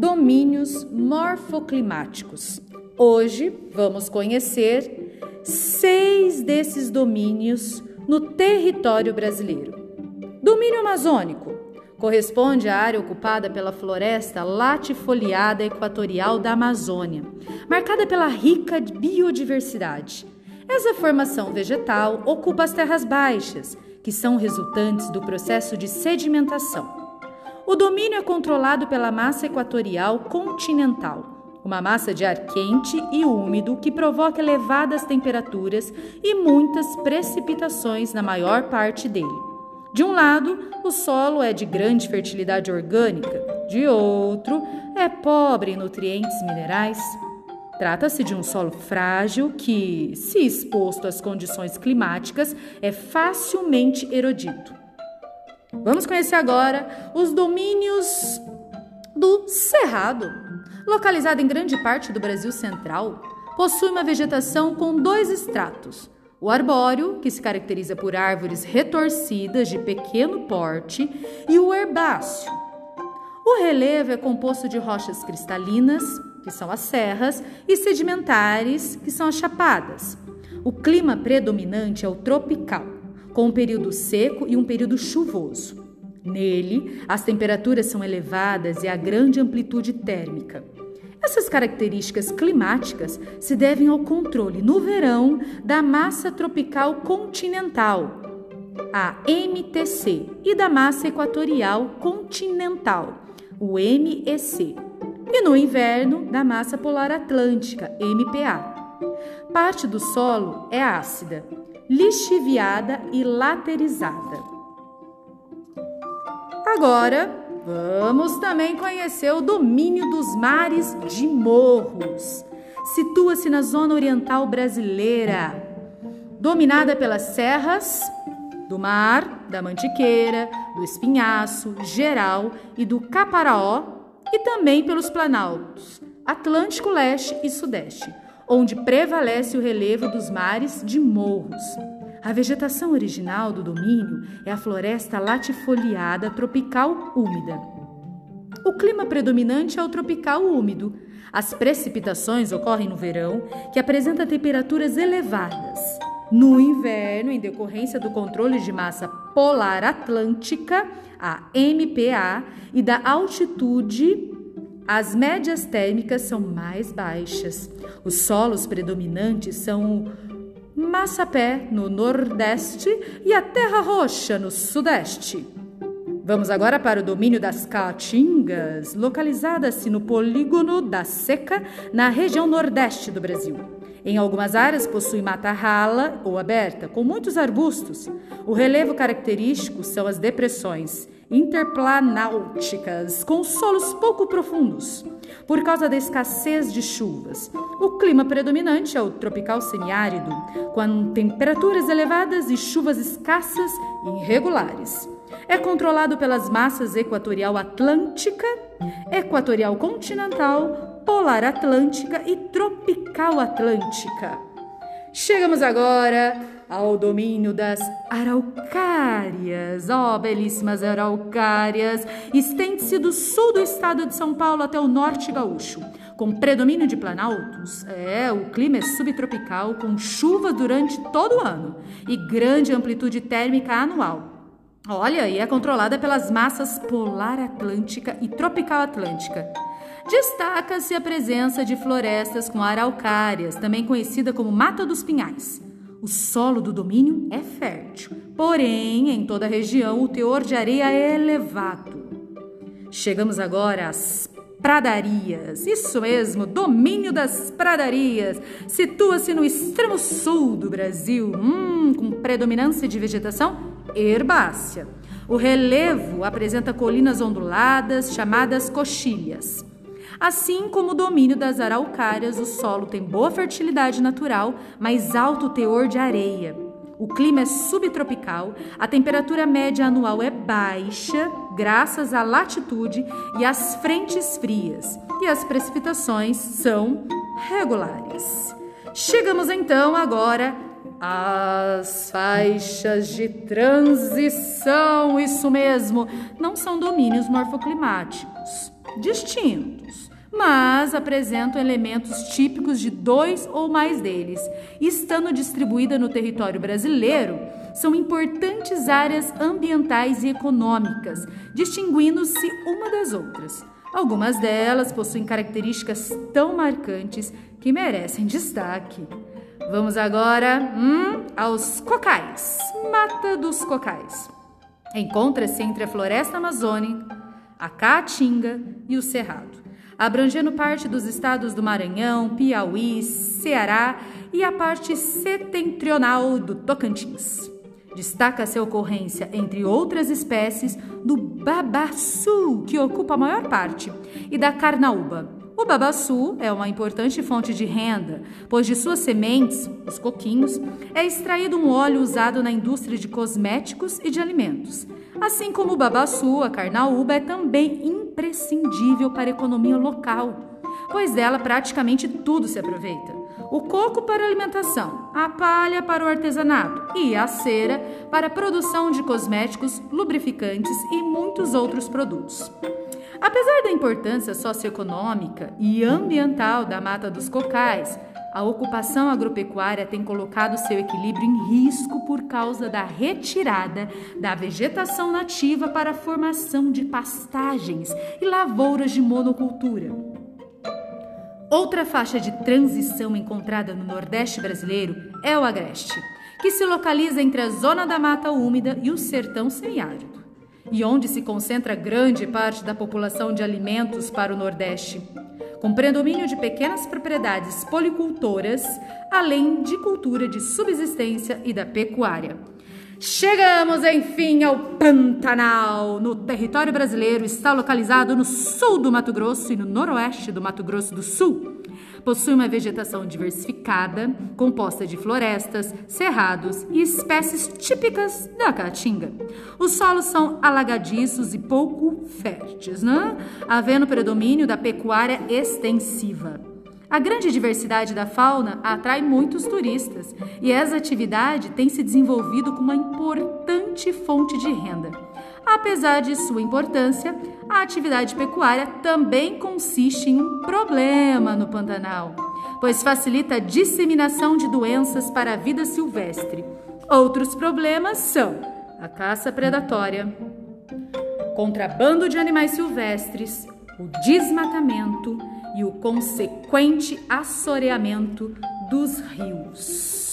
domínios morfoclimáticos. Hoje vamos conhecer seis desses domínios no território brasileiro. Domínio amazônico corresponde à área ocupada pela floresta latifoliada equatorial da Amazônia, marcada pela rica biodiversidade. Essa formação vegetal ocupa as terras baixas, que são resultantes do processo de sedimentação. O domínio é controlado pela massa equatorial continental, uma massa de ar quente e úmido que provoca elevadas temperaturas e muitas precipitações na maior parte dele. De um lado, o solo é de grande fertilidade orgânica, de outro, é pobre em nutrientes minerais. Trata-se de um solo frágil que, se exposto às condições climáticas, é facilmente erodido. Vamos conhecer agora os domínios do Cerrado. Localizado em grande parte do Brasil central, possui uma vegetação com dois estratos. O arbóreo, que se caracteriza por árvores retorcidas de pequeno porte, e o herbáceo. O relevo é composto de rochas cristalinas, que são as serras, e sedimentares, que são as chapadas. O clima predominante é o tropical com um período seco e um período chuvoso. Nele, as temperaturas são elevadas e há grande amplitude térmica. Essas características climáticas se devem ao controle no verão da massa tropical continental, a MTC, e da massa equatorial continental, o MEC, e no inverno da massa polar atlântica, MPA. Parte do solo é ácida lixiviada e laterizada. Agora, vamos também conhecer o domínio dos mares de morros. Situa-se na zona oriental brasileira, dominada pelas serras do Mar, da Mantiqueira, do Espinhaço, Geral e do Caparaó, e também pelos planaltos Atlântico Leste e Sudeste onde prevalece o relevo dos mares de morros. A vegetação original do domínio é a floresta latifoliada tropical úmida. O clima predominante é o tropical úmido. As precipitações ocorrem no verão, que apresenta temperaturas elevadas. No inverno, em decorrência do controle de massa polar atlântica, a MPA, e da altitude as médias térmicas são mais baixas. Os solos predominantes são o massapé no nordeste e a terra roxa no sudeste. Vamos agora para o domínio das caatingas, localizada-se no polígono da Seca, na região nordeste do Brasil. Em algumas áreas possui mata rala ou aberta, com muitos arbustos. O relevo característico são as depressões interplanáuticas, com solos pouco profundos, por causa da escassez de chuvas. O clima predominante é o tropical semiárido, com temperaturas elevadas e chuvas escassas e irregulares. É controlado pelas massas equatorial atlântica, equatorial continental, polar atlântica e tropical atlântica. Chegamos agora ao domínio das araucárias. Ó, oh, belíssimas araucárias! Estende-se do sul do estado de São Paulo até o norte gaúcho. Com predomínio de planaltos, é, o clima é subtropical, com chuva durante todo o ano e grande amplitude térmica anual. Olha, e é controlada pelas massas polar atlântica e tropical atlântica. Destaca-se a presença de florestas com araucárias, também conhecida como Mata dos Pinhais. O solo do domínio é fértil, porém, em toda a região, o teor de areia é elevado. Chegamos agora às pradarias. Isso mesmo, domínio das pradarias. Situa-se no extremo sul do Brasil, hum, com predominância de vegetação herbácea. O relevo apresenta colinas onduladas chamadas coxilhas. Assim como o domínio das araucárias, o solo tem boa fertilidade natural, mas alto teor de areia. O clima é subtropical, a temperatura média anual é baixa, graças à latitude e às frentes frias, e as precipitações são regulares. Chegamos então agora às faixas de transição, isso mesmo, não são domínios morfoclimáticos distintos, mas apresentam elementos típicos de dois ou mais deles. Estando distribuída no território brasileiro, são importantes áreas ambientais e econômicas, distinguindo-se uma das outras. Algumas delas possuem características tão marcantes que merecem destaque. Vamos agora hum, aos cocais. Mata dos cocais. Encontra-se entre a floresta amazônica, a caatinga e o cerrado, abrangendo parte dos estados do Maranhão, Piauí, Ceará e a parte setentrional do Tocantins. Destaca-se a ocorrência, entre outras espécies, do babaçu, que ocupa a maior parte, e da carnaúba. O babaçu é uma importante fonte de renda, pois de suas sementes, os coquinhos, é extraído um óleo usado na indústria de cosméticos e de alimentos. Assim como o babaçu, a carnaúba é também imprescindível para a economia local, pois dela praticamente tudo se aproveita o coco para alimentação, a palha para o artesanato e a cera para a produção de cosméticos, lubrificantes e muitos outros produtos. Apesar da importância socioeconômica e ambiental da mata dos cocais, a ocupação agropecuária tem colocado seu equilíbrio em risco por causa da retirada da vegetação nativa para a formação de pastagens e lavouras de monocultura. Outra faixa de transição encontrada no Nordeste brasileiro é o Agreste, que se localiza entre a zona da mata úmida e o sertão semiárido, e onde se concentra grande parte da população de alimentos para o Nordeste, com predomínio de pequenas propriedades policultoras, além de cultura de subsistência e da pecuária. Chegamos enfim ao Pantanal. No território brasileiro, está localizado no sul do Mato Grosso e no noroeste do Mato Grosso do Sul. Possui uma vegetação diversificada, composta de florestas, cerrados e espécies típicas da caatinga. Os solos são alagadiços e pouco férteis, né? havendo predomínio da pecuária extensiva. A grande diversidade da fauna atrai muitos turistas e essa atividade tem se desenvolvido como uma importante fonte de renda. Apesar de sua importância, a atividade pecuária também consiste em um problema no Pantanal, pois facilita a disseminação de doenças para a vida silvestre. Outros problemas são a caça predatória, contrabando de animais silvestres, o desmatamento e o consequente assoreamento dos rios.